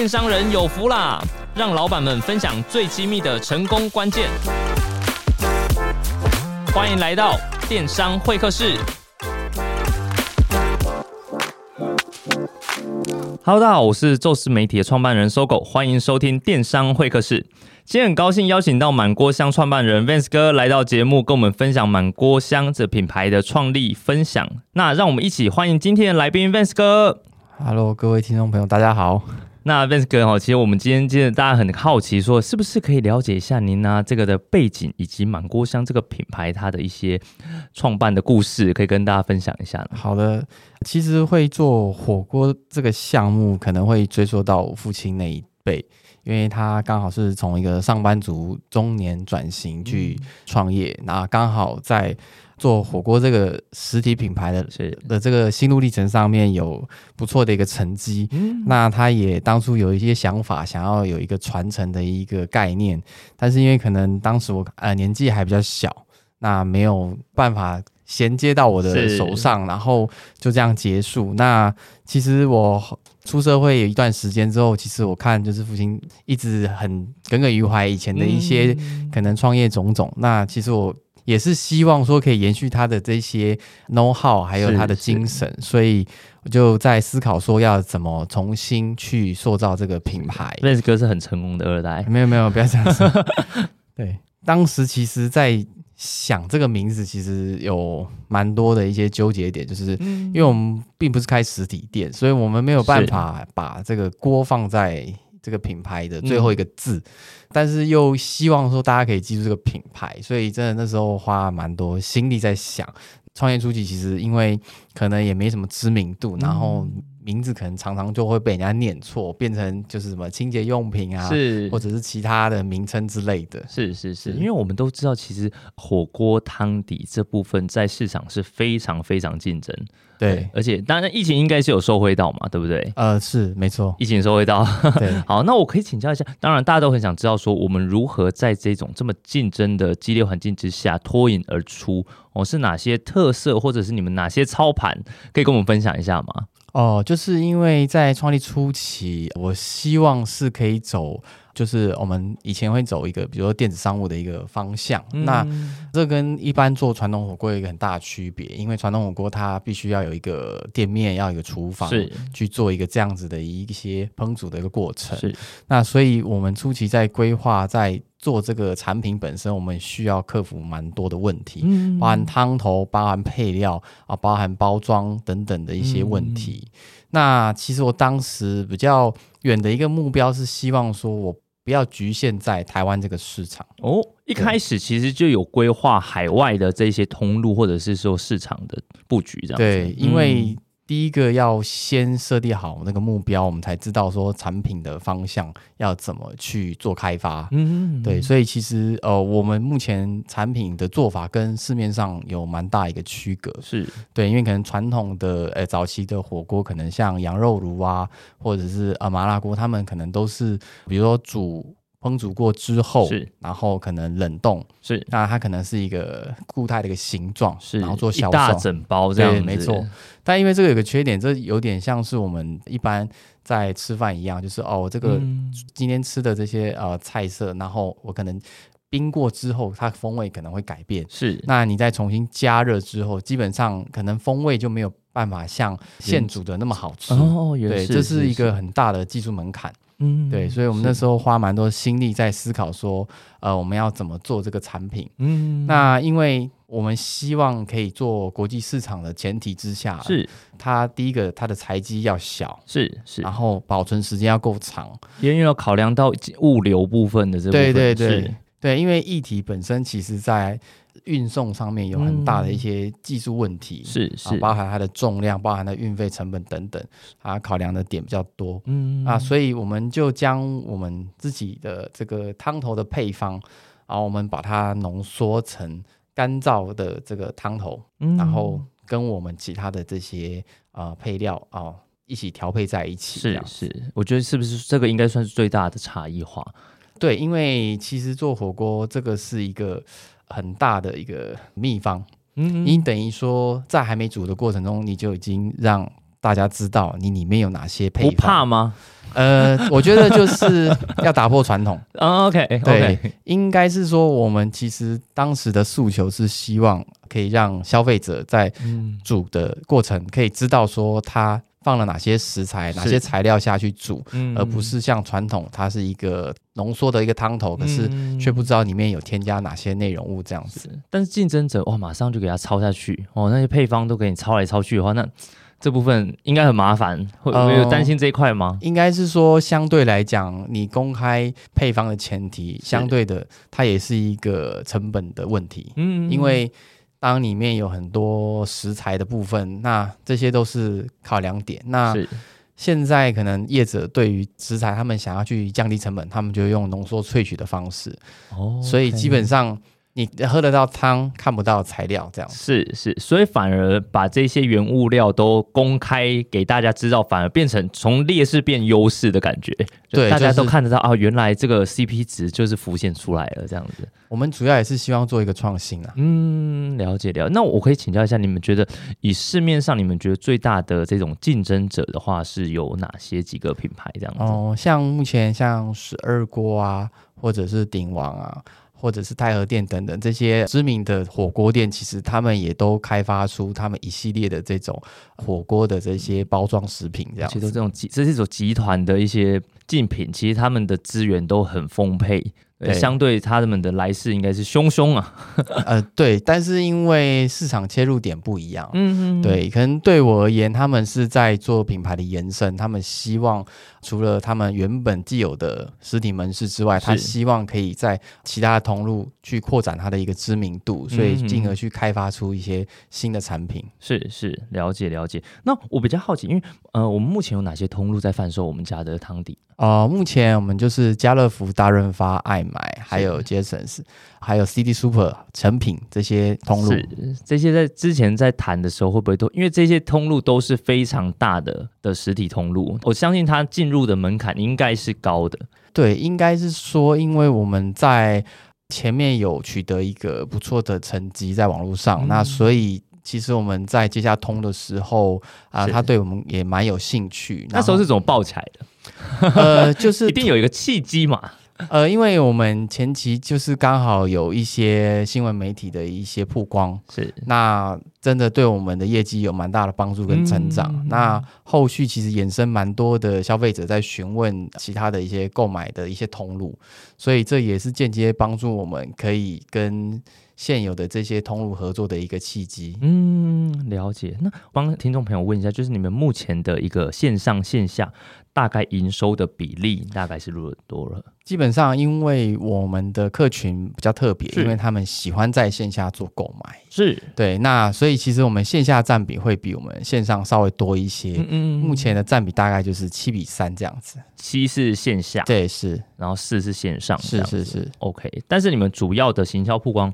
电商人有福啦！让老板们分享最机密的成功关键。欢迎来到电商会客室。Hello，大家好，我是宙斯媒体的创办人 Sogo，欢迎收听电商会客室。今天很高兴邀请到满锅香创办人 Vance 哥来到节目，跟我们分享满锅香这品牌的创立分享。那让我们一起欢迎今天的来宾 Vance 哥。Hello，各位听众朋友，大家好。那 Vince 哥哈，其实我们今天真的大家很好奇，说是不是可以了解一下您呢、啊、这个的背景，以及满锅香这个品牌它的一些创办的故事，可以跟大家分享一下？好的，其实会做火锅这个项目，可能会追溯到我父亲那一辈，因为他刚好是从一个上班族中年转型去创业，那、嗯、刚好在。做火锅这个实体品牌的的这个心路历程上面有不错的一个成绩，嗯，那他也当初有一些想法，想要有一个传承的一个概念，但是因为可能当时我呃年纪还比较小，那没有办法衔接到我的手上，然后就这样结束。那其实我出社会有一段时间之后，其实我看就是父亲一直很耿耿于怀以前的一些可能创业种种，嗯，那其实我。也是希望说可以延续他的这些 know how，还有他的精神，所以我就在思考说要怎么重新去塑造这个品牌。Vance 哥是很成功的二代，没有没有，不要这样子。对，当时其实在想这个名字，其实有蛮多的一些纠结点，就是因为我们并不是开实体店，所以我们没有办法把这个锅放在。这个品牌的最后一个字，嗯，但是又希望说大家可以记住这个品牌，所以真的那时候花蛮多心力在想。创业初期其实因为可能也没什么知名度，然后名字可能常常就会被人家念错，变成就是什么清洁用品啊，是或者是其他的名称之类的。是是是，因为我们都知道，其实火锅汤底这部分在市场是非常非常竞争。对，而且当然疫情应该是有受惠到嘛，对不对？呃，是没错，疫情受惠到。对，好，那我可以请教一下，当然大家都很想知道说，我们如何在这种这么竞争的激烈环境之下脱颖而出？哦，是哪些特色，或者是你们哪些操盘，可以跟我们分享一下吗？哦，就是因为在创立初期，我希望是可以走。就是我们以前会走一个，比如说电子商务的一个方向，嗯、那这跟一般做传统火锅有一个很大的区别，因为传统火锅它必须要有一个店面，要有一个厨房，是。去做一个这样子的一些烹煮的一个过程。是，那所以我们初期在规划，在做这个产品本身，我们需要克服蛮多的问题，嗯、包含汤头，包含配料啊，包含包装等等的一些问题。嗯、那其实我当时比较远的一个目标是希望说，我不要局限在台湾这个市场哦。一开始其实就有规划海外的这些通路，或者是说市场的布局这样子。对，因为。第一个要先设定好那个目标，我们才知道说产品的方向要怎么去做开发。嗯，对，所以其实呃，我们目前产品的做法跟市面上有蛮大一个区隔。是对，因为可能传统的呃早期的火锅，可能像羊肉炉啊，或者是呃麻辣锅，他们可能都是比如说煮。烹煮过之后，是，然后可能冷冻，是，那它可能是一个固态的一个形状，是，然后做销售，一大整包这样子，没错。但因为这个有个缺点，这有点像是我们一般在吃饭一样，就是哦，这个今天吃的这些呃菜色，然后我可能冰过之后，它风味可能会改变，是。那你再重新加热之后，基本上可能风味就没有办法像现煮的那么好吃哦。对，这是一个很大的技术门槛。嗯，对，所以我们那时候花蛮多心力在思考说，呃，我们要怎么做这个产品。嗯，那因为我们希望可以做国际市场的前提之下，是它第一个它的材积要小，是是，然后保存时间要够长，因为要考量到物流部分的这部分。对对对对，因为液体本身其实在。运送上面有很大的一些技术问题，是、嗯、是，包含它的重量，包含它的运费成本等等，啊考量的点比较多，嗯啊，所以我们就将我们自己的这个汤头的配方，然后我们把它浓缩成干燥的这个汤头，嗯，然后跟我们其他的这些啊、呃、配料啊、呃、一起调配在一起，是是，我觉得是不是这个应该算是最大的差异化？对，因为其实做火锅这个是一个。很大的一个秘方，嗯，你等于说在还没煮的过程中，你就已经让大家知道你里面有哪些配方。不怕吗？呃，我觉得就是要打破传统。OK，对，应该是说我们其实当时的诉求是希望可以让消费者在煮的过程可以知道说他放了哪些食材、哪些材料下去煮，而不是像传统它是一个浓缩的一个汤头，可是却不知道里面有添加哪些内容物这样子。但是竞争者哇，马上就给他抄下去哦，那些配方都给你抄来抄去的话，那。这部分应该很麻烦，会会有担心这一块吗？呃、应该是说，相对来讲，你公开配方的前提，相对的，它也是一个成本的问题。嗯，嗯，嗯，因为当里面有很多食材的部分，那这些都是考量点。那现在可能业者对于食材，他们想要去降低成本，他们就用浓缩萃取的方式。哦，所以基本上。你喝得到汤，看不到材料，这样是是，所以反而把这些原物料都公开给大家知道，反而变成从劣势变优势的感觉。对，大家都看得到、就是、啊，原来这个 CP 值就是浮现出来了，这样子。我们主要也是希望做一个创新啊。嗯，了解了解。那我可以请教一下，你们觉得以市面上你们觉得最大的这种竞争者的话，是有哪些几个品牌这样子？哦，像目前像十二锅啊，或者是鼎王啊。或者是太和店等等这些知名的火锅店，其实他们也都开发出他们一系列的这种火锅的这些包装食品，这样。其实这种集这是一种集团的一些竞品，其实他们的资源都很丰沛。对，相对他们的来势应该是汹汹啊，呃，对，但是因为市场切入点不一样，嗯嗯，对，可能对我而言，他们是在做品牌的延伸，他们希望除了他们原本既有的实体门市之外，他希望可以在其他的通路去扩展它的一个知名度，所以进而去开发出一些新的产品。是是，了解了解。那我比较好奇，因为呃，我们目前有哪些通路在贩售我们家的汤底？呃，目前我们就是家乐福、大润发、爱买，还有杰森斯，还有 CD Super、成品这些通路。这些在之前在谈的时候，会不会都因为这些通路都是非常大的的实体通路？我相信它进入的门槛应该是高的。对，应该是说，因为我们在前面有取得一个不错的成绩在网络上，嗯、那所以。其实我们在接下通的时候啊，他对我们也蛮有兴趣。那时候是怎么爆起来的？呃，就是 一定有一个契机嘛。呃，因为我们前期就是刚好有一些新闻媒体的一些曝光，是那真的对我们的业绩有蛮大的帮助跟成长。嗯、那后续其实衍生蛮多的消费者在询问其他的一些购买的一些通路，所以这也是间接帮助我们可以跟。现有的这些通路合作的一个契机，嗯，了解。那帮听众朋友问一下，就是你们目前的一个线上线下大概营收的比例大概是多了？基本上，因为我们的客群比较特别，因为他们喜欢在线下做购买，是对。那所以其实我们线下占比会比我们线上稍微多一些。嗯，嗯，目前的占比大概就是七比三这样子，七是线下，对，是，然后四是线上，是是是，OK。但是你们主要的行销曝光。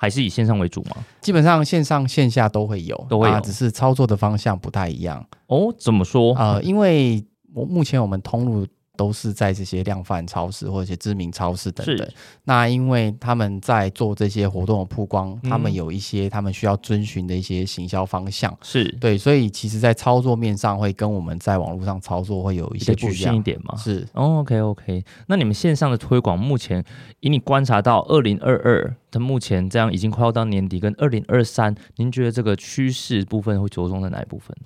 还是以线上为主吗？基本上线上线下都会有，都会有，啊，只是操作的方向不太一样。哦，怎么说？呃，因为我目前我们通路。都是在这些量贩超市或者一些知名超市等等。那因为他们在做这些活动的曝光，嗯、他们有一些他们需要遵循的一些行销方向。是对，所以其实，在操作面上会跟我们在网络上操作会有一些局限一点嘛。是、哦、，OK OK。那你们线上的推广，目前以你观察到二零二二，它目前这样已经快要到年底，跟二零二三，您觉得这个趋势部分会着重在哪一部分？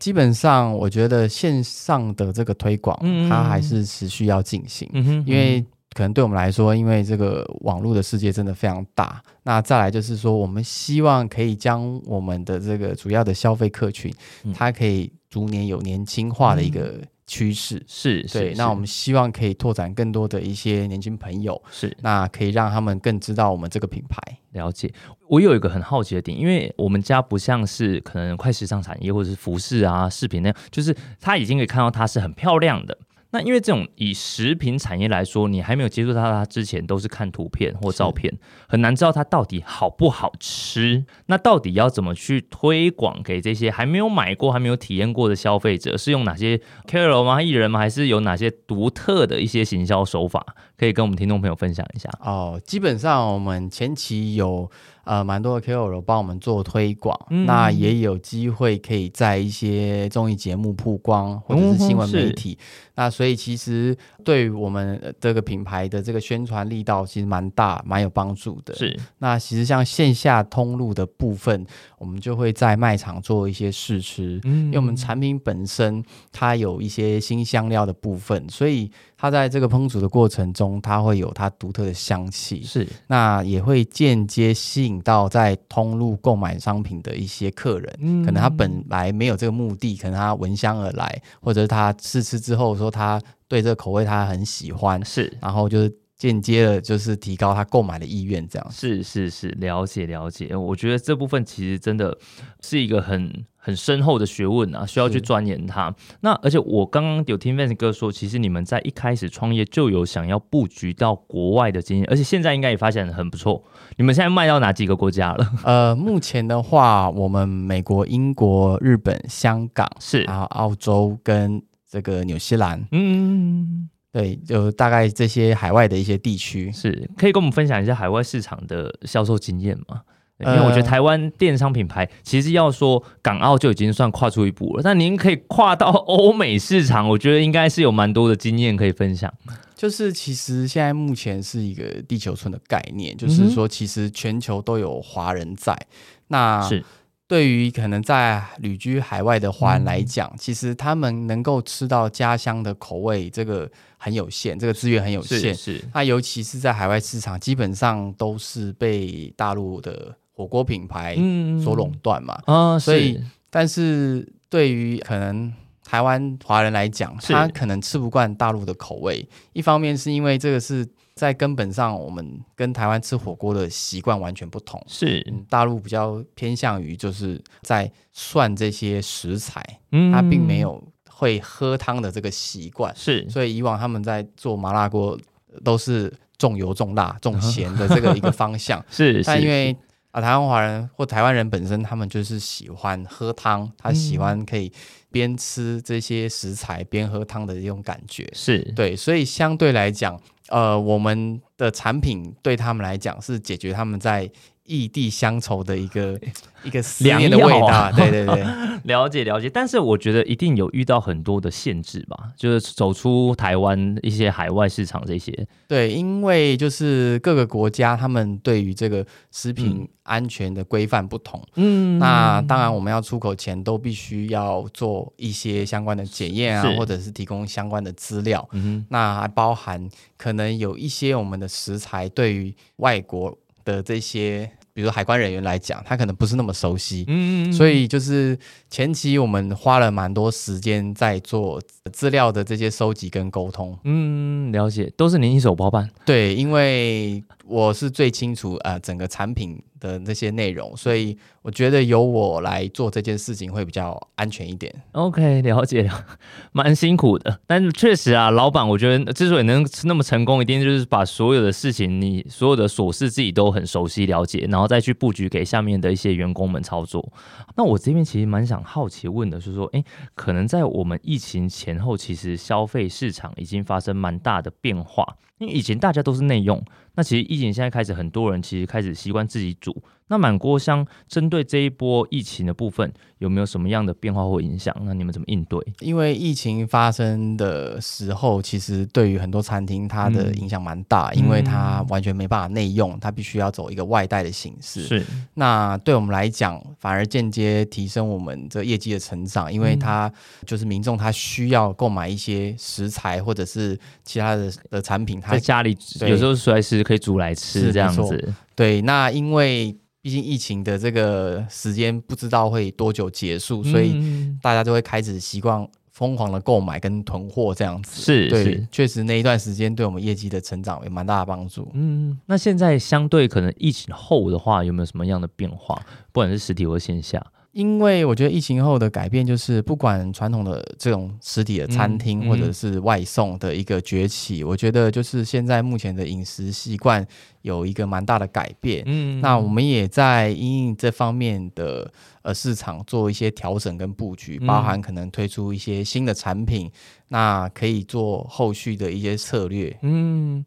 基本上，我觉得线上的这个推广，它还是持续要进行，因为可能对我们来说，因为这个网络的世界真的非常大。那再来就是说，我们希望可以将我们的这个主要的消费客群，它可以逐年有年轻化的一个。趋势是对，那我们希望可以拓展更多的一些年轻朋友，是那可以让他们更知道我们这个品牌。了解，我有一个很好奇的点，因为我们家不像是可能快时尚产业或者是服饰啊、饰品那样，就是他已经可以看到它是很漂亮的。那因为这种以食品产业来说，你还没有接触到它之前，都是看图片或照片，很难知道它到底好不好吃。那到底要怎么去推广给这些还没有买过、还没有体验过的消费者？是用哪些 KOL 吗？艺人吗？还是有哪些独特的一些行销手法，可以跟我们听众朋友分享一下？哦，基本上我们前期有。呃蛮多的 KOL 帮我们做推广，嗯、那也有机会可以在一些综艺节目曝光，或者是新闻媒体。嗯、那所以其实对于我们这个品牌的这个宣传力道其实蛮大，蛮有帮助的。是。那其实像线下通路的部分，我们就会在卖场做一些试吃，嗯、因为我们产品本身它有一些新香料的部分，所以它在这个烹煮的过程中，它会有它独特的香气。是。那也会间接吸引到在通路购买商品的一些客人，嗯、可能他本来没有这个目的，可能他闻香而来，或者是他试吃之后说他对这个口味他很喜欢，是，然后就是。间接的，就是提高他购买的意愿，这样是是是，了解了解。我觉得这部分其实真的是一个很很深厚的学问啊，需要去钻研它。那而且我刚刚有听 Vance 哥说，其实你们在一开始创业就有想要布局到国外的经验，而且现在应该也发现很不错。你们现在卖到哪几个国家了？呃，目前的话，我们美国、英国、日本、香港是，然后澳洲跟这个纽西兰，嗯。对，就大概这些海外的一些地区，是可以跟我们分享一下海外市场的销售经验吗？因为我觉得台湾电商品牌其实要说港澳就已经算跨出一步了，但您可以跨到欧美市场，我觉得应该是有蛮多的经验可以分享。就是其实现在目前是一个地球村的概念，就是说其实全球都有华人在，那是。对于可能在旅居海外的华人来讲，嗯、其实他们能够吃到家乡的口味，这个很有限，这个资源很有限。是，是那尤其是在海外市场，基本上都是被大陆的火锅品牌所垄断嘛。嗯、啊，所以，但是对于可能台湾华人来讲，他可能吃不惯大陆的口味。一方面是因为这个是。在根本上，我们跟台湾吃火锅的习惯完全不同。是，大陆比较偏向于就是在涮这些食材，嗯，他并没有会喝汤的这个习惯。是，所以以往他们在做麻辣锅都是重油、重辣、重咸的这个一个方向。是，但因为啊，台湾华人或台湾人本身，他们就是喜欢喝汤，他喜欢可以边吃这些食材边喝汤的这种感觉。是对，所以相对来讲。呃，我们的产品对他们来讲是解决他们在异地乡愁的一个 一个思念的味道。啊、对对对，了解了解。但是我觉得一定有遇到很多的限制吧，就是走出台湾一些海外市场这些。对，因为就是各个国家他们对于这个食品安全的规范不同。嗯，那当然我们要出口前都必须要做一些相关的检验啊，或者是提供相关的资料。嗯，那还包含可能有一些我们的食材对于外国的这些。比如海关人员来讲，他可能不是那么熟悉，嗯，所以就是前期我们花了蛮多时间在做资料的这些收集跟沟通，嗯，了解，都是您一手包办，对，因为我是最清楚呃整个产品的那些内容，所以我觉得由我来做这件事情会比较安全一点。OK，了解，蛮辛苦的，但是确实啊，老板，我觉得之所以能那么成功，一定就是把所有的事情，你所有的琐事自己都很熟悉了解，然后再去布局给下面的一些员工们操作。那我这边其实蛮想好奇问的是说，诶，可能在我们疫情前后，其实消费市场已经发生蛮大的变化。因为以前大家都是内用，那其实疫情现在开始，很多人其实开始习惯自己煮。那满锅香针对这一波疫情的部分，有没有什么样的变化或影响？那你们怎么应对？因为疫情发生的时候，其实对于很多餐厅它的影响蛮大，嗯、因为它完全没办法内用，它必须要走一个外带的形式。是，那对我们来讲，反而间接提升我们这业绩的成长，因为它就是民众他需要购买一些食材或者是其他的的产品，他在家里有时候随时可以煮来吃这样子。对，那因为。毕竟疫情的这个时间不知道会多久结束，嗯、所以大家就会开始习惯疯狂的购买跟囤货这样子。是，对，是确实那一段时间对我们业绩的成长有蛮大的帮助。嗯，那现在相对可能疫情后的话，有没有什么样的变化？不管是实体或线下？因为我觉得疫情后的改变就是，不管传统的这种实体的餐厅或者是外送的一个崛起，嗯嗯、我觉得就是现在目前的饮食习惯有一个蛮大的改变。嗯，那我们也在因应这方面的呃市场做一些调整跟布局，包含可能推出一些新的产品，那可以做后续的一些策略。嗯。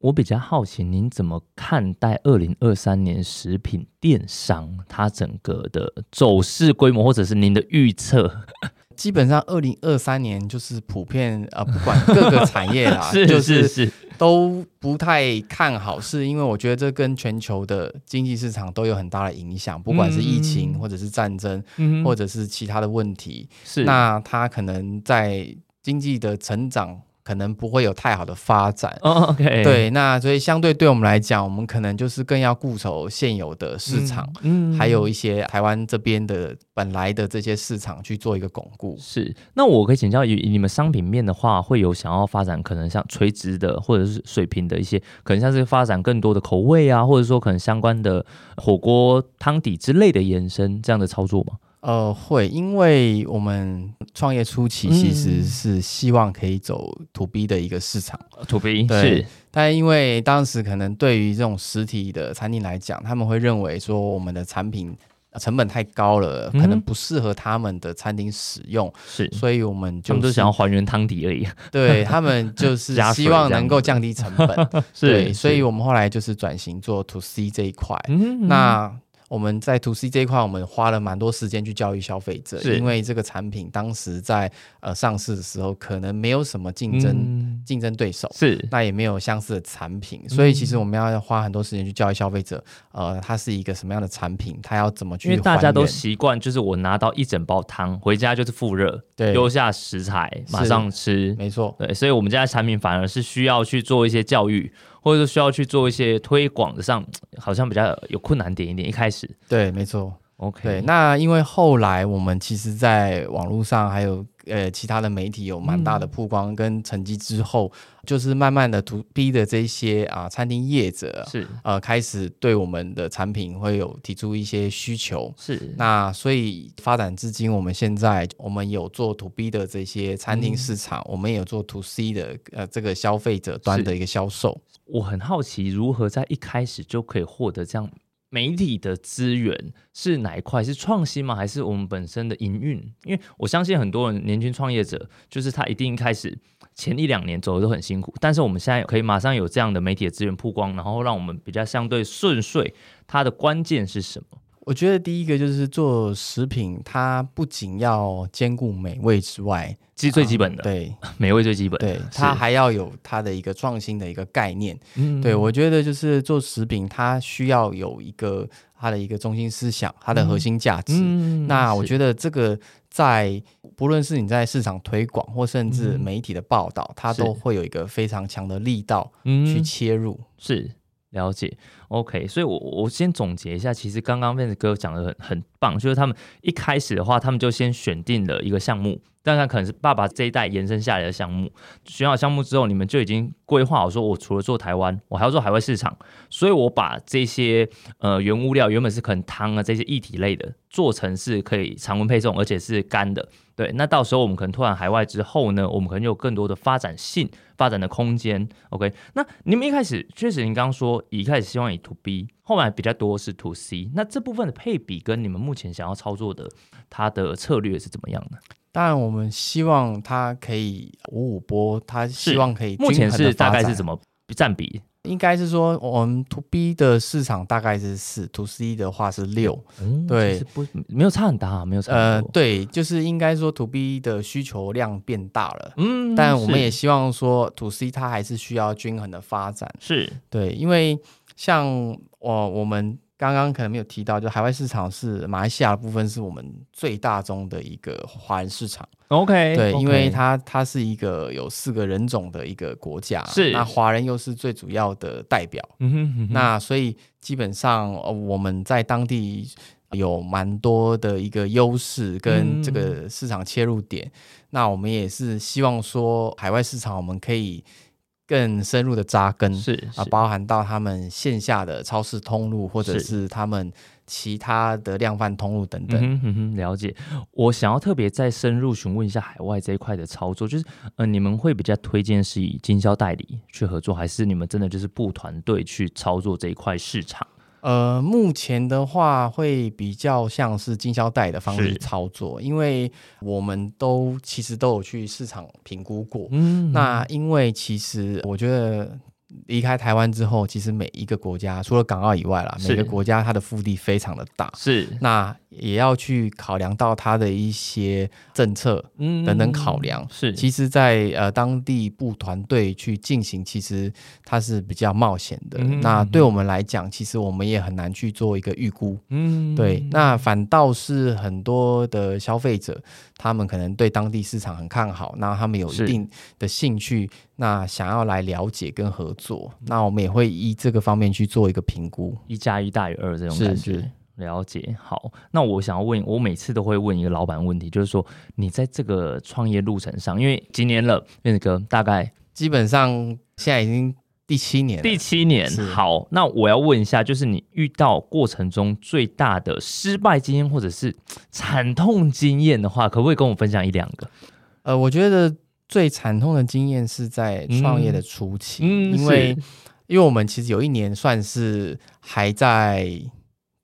我比较好奇，您怎么看待二零二三年食品电商它整个的走势规模，或者是您的预测？基本上，二零二三年就是普遍呃，不管各个产业啦，是是是，都不太看好，是因为我觉得这跟全球的经济市场都有很大的影响，不管是疫情，或者是战争，嗯、或者是其他的问题，是那它可能在经济的成长。可能不会有太好的发展。Oh, OK，对，那所以相对对我们来讲，我们可能就是更要固守现有的市场，嗯，嗯还有一些台湾这边的本来的这些市场去做一个巩固。是，那我可以请教，以你们商品面的话，会有想要发展可能像垂直的或者是水平的一些，可能像是发展更多的口味啊，或者说可能相关的火锅汤底之类的延伸这样的操作吗？呃，会，因为我们创业初期其实是希望可以走 To B 的一个市场，To B 对是，但因为当时可能对于这种实体的餐厅来讲，他们会认为说我们的产品成本太高了，嗯、可能不适合他们的餐厅使用，是，所以我们就是想要还原汤底而已，对他们就 是希望能够降低成本，是对，所以我们后来就是转型做 To C 这一块，嗯嗯那。我们在 To C 这一块，我们花了蛮多时间去教育消费者，因为这个产品当时在呃上市的时候，可能没有什么竞争竞争对手，是。那也没有相似的产品，所以其实我们要花很多时间去教育消费者，呃，它是一个什么样的产品，它要怎么去。因为大家都习惯，就是我拿到一整包汤回家就是复热，对，丢下食材马上吃，没错，对，所以我们家的产品反而是需要去做一些教育。或者需要去做一些推广的上，好像比较有困难点一点。一开始，对，没错，OK。对，那因为后来我们其实，在网络上还有呃其他的媒体有蛮大的曝光跟成绩之后。嗯就是慢慢的，to B 的这些啊餐厅业者是。呃开始对我们的产品会有提出一些需求，是。那所以发展至今，我们现在我们有做 to B 的这些餐厅市场，嗯、我们也有做 to C 的呃这个消费者端的一个销售。我很好奇，如何在一开始就可以获得这样媒体的资源？是哪一块？是创新吗？还是我们本身的营运？因为我相信很多人年轻创业者，就是他一定开始。前一两年走的都很辛苦，但是我们现在可以马上有这样的媒体的资源曝光，然后让我们比较相对顺遂。它的关键是什么？我觉得第一个就是做食品，它不仅要兼顾美味之外，其实最基本的，嗯、对，美味最基本，对，它还要有它的一个创新的一个概念。嗯，对，我觉得就是做食品，它需要有一个它的一个中心思想，它的核心价值。嗯，那我觉得这个。在不论是你在市场推广，或甚至媒体的报道，嗯、它都会有一个非常强的力道去切入。嗯、是了解，OK。所以我，我先总结一下，其实刚刚 Vance 哥讲的很很棒，就是他们一开始的话，他们就先选定了一个项目。但他可能是爸爸这一代延伸下来的项目，选好项目之后，你们就已经规划好说，我除了做台湾，我还要做海外市场，所以我把这些呃原物料原本是可能汤啊这些液体类的，做成是可以常温配送，而且是干的。对，那到时候我们可能拓展海外之后呢，我们可能有更多的发展性、发展的空间。OK，那你们一开始确实，您刚刚说一开始希望以 To B，后来比较多是 To C，那这部分的配比跟你们目前想要操作的它的策略是怎么样的？当然，我们希望它可以五五波，它希望可以目前是大概是怎么占比？应该是说，我们 To B 的市场大概是四，To C 的话是六，嗯，对，不没有差很大，没有差。呃，对，就是应该说 To B 的需求量变大了，嗯，但我们也希望说 To C 它还是需要均衡的发展，是对，因为像我我们。刚刚可能没有提到，就海外市场是马来西亚的部分，是我们最大宗的一个华人市场。OK，对，okay. 因为它它是一个有四个人种的一个国家，是那华人又是最主要的代表。嗯哼，嗯哼，那所以基本上我们在当地有蛮多的一个优势跟这个市场切入点。嗯、那我们也是希望说，海外市场我们可以。更深入的扎根是，啊，包含到他们线下的超市通路，或者是他们其他的量贩通路等等。嗯哼，嗯哼，了解。我想要特别再深入询问一下海外这一块的操作，就是呃，你们会比较推荐是以经销代理去合作，还是你们真的就是布团队去操作这一块市场？呃，目前的话会比较像是经销贷的方式操作，因为我们都其实都有去市场评估过。嗯，那因为其实我觉得离开台湾之后，其实每一个国家除了港澳以外啦，每个国家它的腹地非常的大，是那也要去考量到它的一些政策等等考量。嗯、是，其实在，在呃当地部团队去进行，其实它是比较冒险的。嗯、那对我们来讲，其实我们也很难去做一个预估。嗯，对。那反倒是很多的消费者，他们可能对当地市场很看好，那他们有一定的兴趣，那想要来了解跟合作，那我们也会依这个方面去做一个评估，一加一大于二这种感觉。是是了解。好，那我想要问，我每次都会问一个老板问题，就是说你在这个创业路程上，因为几年了，Vince 哥大概基本上现在已经第七年，第七年。好，那我要问一下，就是你遇到过程中最大的失败经验或者是惨痛经验的话，可不可以跟我分享一两个？呃，我觉得最惨痛的经验是在创业的初期，因为因为我们其实有一年算是还在。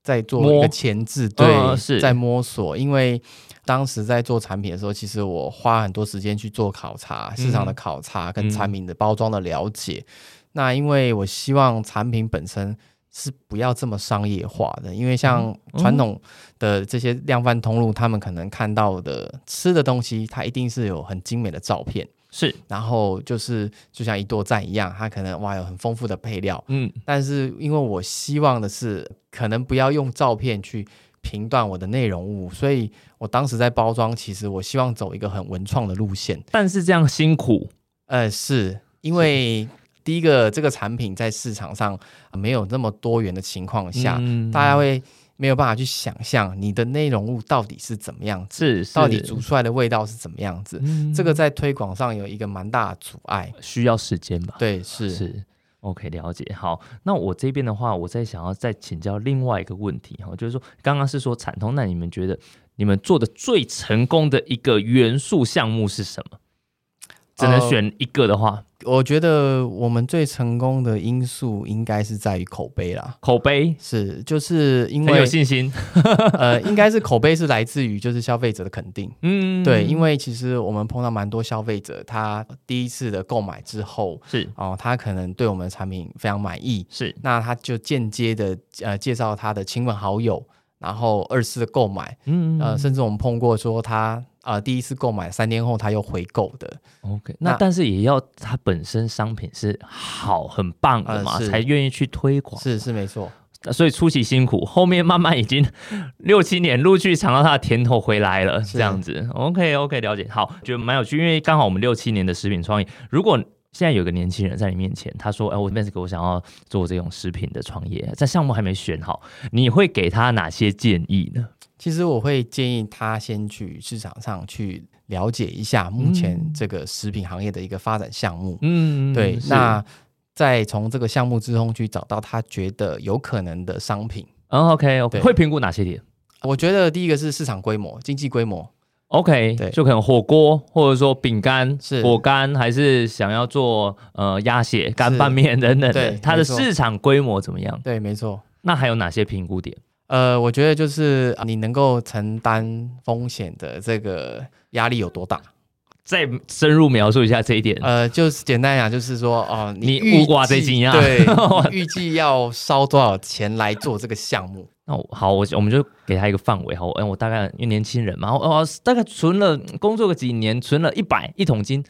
在做一个前置，对，呃、是在摸索。因为当时在做产品的时候，其实我花很多时间去做考察，市场的考察跟产品的包装的了解。嗯、那因为我希望产品本身是不要这么商业化的，因为像传统的这些量贩通路，他们可能看到的吃的东西，它一定是有很精美的照片。是，然后就是就像一舵赞一样，它可能哇有很丰富的配料，嗯，但是因为我希望的是，可能不要用照片去评断我的内容物，所以我当时在包装，其实我希望走一个很文创的路线。但是这样辛苦，呃，是。因为第一个这个产品在市场上没有那么多元的情况下，嗯、大家会。没有办法去想象你的内容物到底是怎么样子，是，是到底煮出来的味道是怎么样子，嗯、这个在推广上有一个蛮大的阻碍，需要时间吧？对，是是，OK，了解。好，那我这边的话，我再想要再请教另外一个问题哈，就是说刚刚是说产通，那你们觉得你们做的最成功的一个元素项目是什么？只能选一个的话，呃，我觉得我们最成功的因素应该是在于口碑啦。口碑是，就是因为很有信心。呃，应该是口碑是来自于就是消费者的肯定。嗯，对，因为其实我们碰到蛮多消费者，他第一次的购买之后是哦，他可能对我们的产品非常满意，是，那他就间接的呃介绍他的亲朋好友，然后二次的购买，嗯，呃，甚至我们碰过说他。啊、呃，第一次购买三天后他又回购的，OK，那，那但是也要他本身商品是好很棒的嘛，呃、才愿意去推广。是是没错，所以初期辛苦，后面慢慢已经六七年陆续尝到他的甜头回来了，这样子。OK OK，了解。好，觉得蛮有趣，因为刚好我们六七年的食品创意，如果现在有个年轻人在你面前，他说：“哎，我 Vince，我想要做这种食品的创业，在项目还没选好，你会给他哪些建议呢？”其实我会建议他先去市场上去了解一下目前这个食品行业的一个发展项目。嗯，对。那再从这个项目之中去找到他觉得有可能的商品。嗯，OK，OK。会评估哪些点？我觉得第一个是市场规模、经济规模。OK，对，就可能火锅，或者说饼干、是果干，还是想要做呃鸭血、干拌面等等的，它的市场规模怎么样？对，没错。那还有哪些评估点？呃，我觉得就是你能够承担风险的这个压力有多大？再深入描述一下这一点。呃，就是简单讲，就是说哦，你乌瓜这金啊，对，预计要烧多少钱来做这个项目？那好，我我们就给他一个范围哈。嗯，我大概因为年轻人嘛，哦，大概存了工作个几年，存了一百一桶金，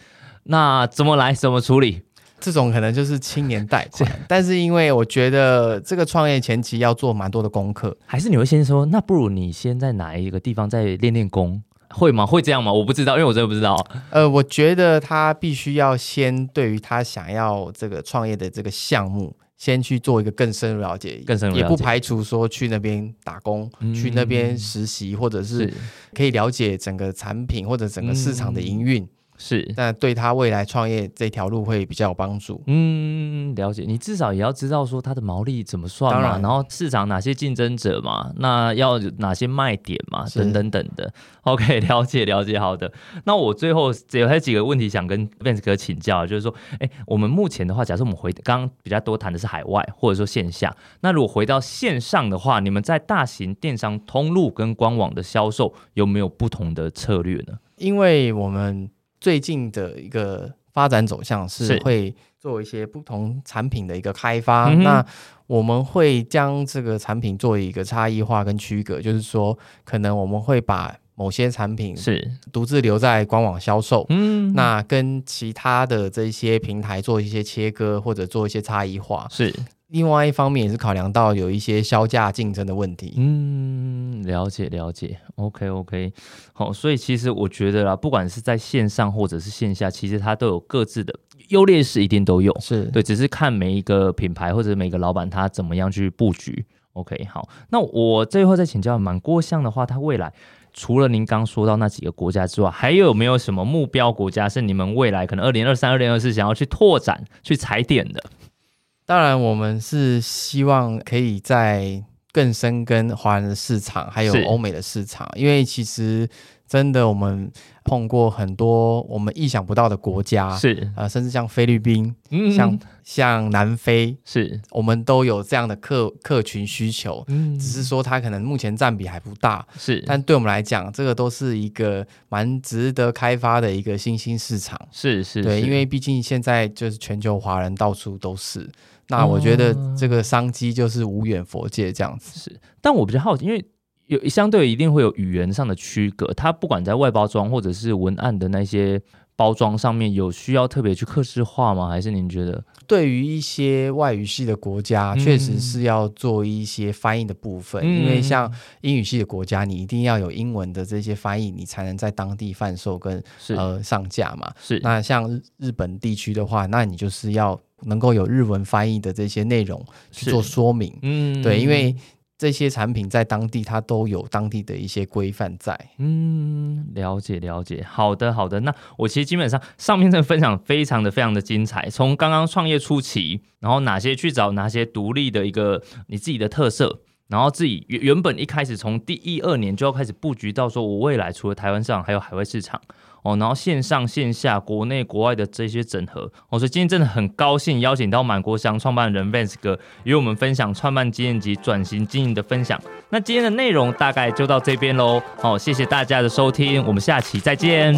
那怎么来？怎么处理？这种可能就是青年贷款，但是因为我觉得这个创业前期要做蛮多的功课，还是你会先说，那不如你先在哪一个地方再练练功，会吗？会这样吗？我不知道，因为我真的不知道。呃，我觉得他必须要先对于他想要这个创业的这个项目，先去做一个更深入了解，更深入了解，也不排除说去那边打工，嗯、去那边实习，或者是可以了解整个产品或者整个市场的营运。嗯是，那对他未来创业这条路会比较有帮助。嗯，了解。你至少也要知道说它的毛利怎么算嘛，然，然后市场哪些竞争者嘛，那要哪些卖点嘛，等等等的。OK，了解了解。好的，那我最后有还有几个问题想跟 Vince 哥请教，就是说，哎，我们目前的话，假设我们回刚刚比较多谈的是海外或者说线下，那如果回到线上的话，你们在大型电商通路跟官网的销售有没有不同的策略呢？因为我们最近的一个发展走向是。会做一些不同产品的一个开发。嗯、那我们会将这个产品做一个差异化跟区隔，就是说，可能我们会把某些产品是。独自留在官网销售，嗯，那跟其他的这些平台做一些切割或者做一些差异化，是。另外一方面也是考量到有一些销价竞争的问题。嗯，了解了解。OK OK，好，所以其实我觉得啦，不管是在线上或者是线下，其实它都有各自的优劣势，一定都有。是对，只是看每一个品牌或者每个老板他怎么样去布局。OK，好，那我最后再请教满郭相的话，他未来除了您刚说到那几个国家之外，还有没有什么目标国家是你们未来可能二零二三、二零二四想要去拓展、去踩点的？当然，我们是希望可以在更深耕华人的市场，还有欧美的市场，因为其实真的我们碰过很多我们意想不到的国家，是。呃，甚至像菲律宾，嗯，像像南非，是。我们都有这样的客客群需求，嗯，只是说它可能目前占比还不大，是，但对我们来讲，这个都是一个蛮值得开发的一个新兴市场，是是，对，因为毕竟现在就是全球华人到处都是。那我觉得这个商机就是无远佛界这样子。是，但我比较好奇，因为有相对一定会有语言上的区隔，它不管在外包装或者是文案的那些包装上面，有需要特别去客制化吗？还是您觉得？对于一些外语系的国家，确实是要做一些翻译的部分，嗯、因为像英语系的国家，你一定要有英文的这些翻译，你才能在当地贩售跟呃上架嘛。是。那像日本地区的话，那你就是要。能够有日文翻译的这些内容去做说明，嗯，对，因为这些产品在当地它都有当地的一些规范在，嗯，了解了解，好的好的，那我其实基本上上面这个分享非常的非常的精彩，从刚刚创业初期，然后哪些去找哪些独立的一个你自己的特色，然后自己原原本一开始从第一二年就要开始布局到说我未来除了台湾市场还有海外市场。哦，然后线上线下、国内国外的这些整合，哦，所以今天真的很高兴邀请到满国祥创办人 Vance 哥，与我们分享创办经验及转型经营的分享。那今天的内容大概就到这边喽。好，谢谢大家的收听，我们下期再见。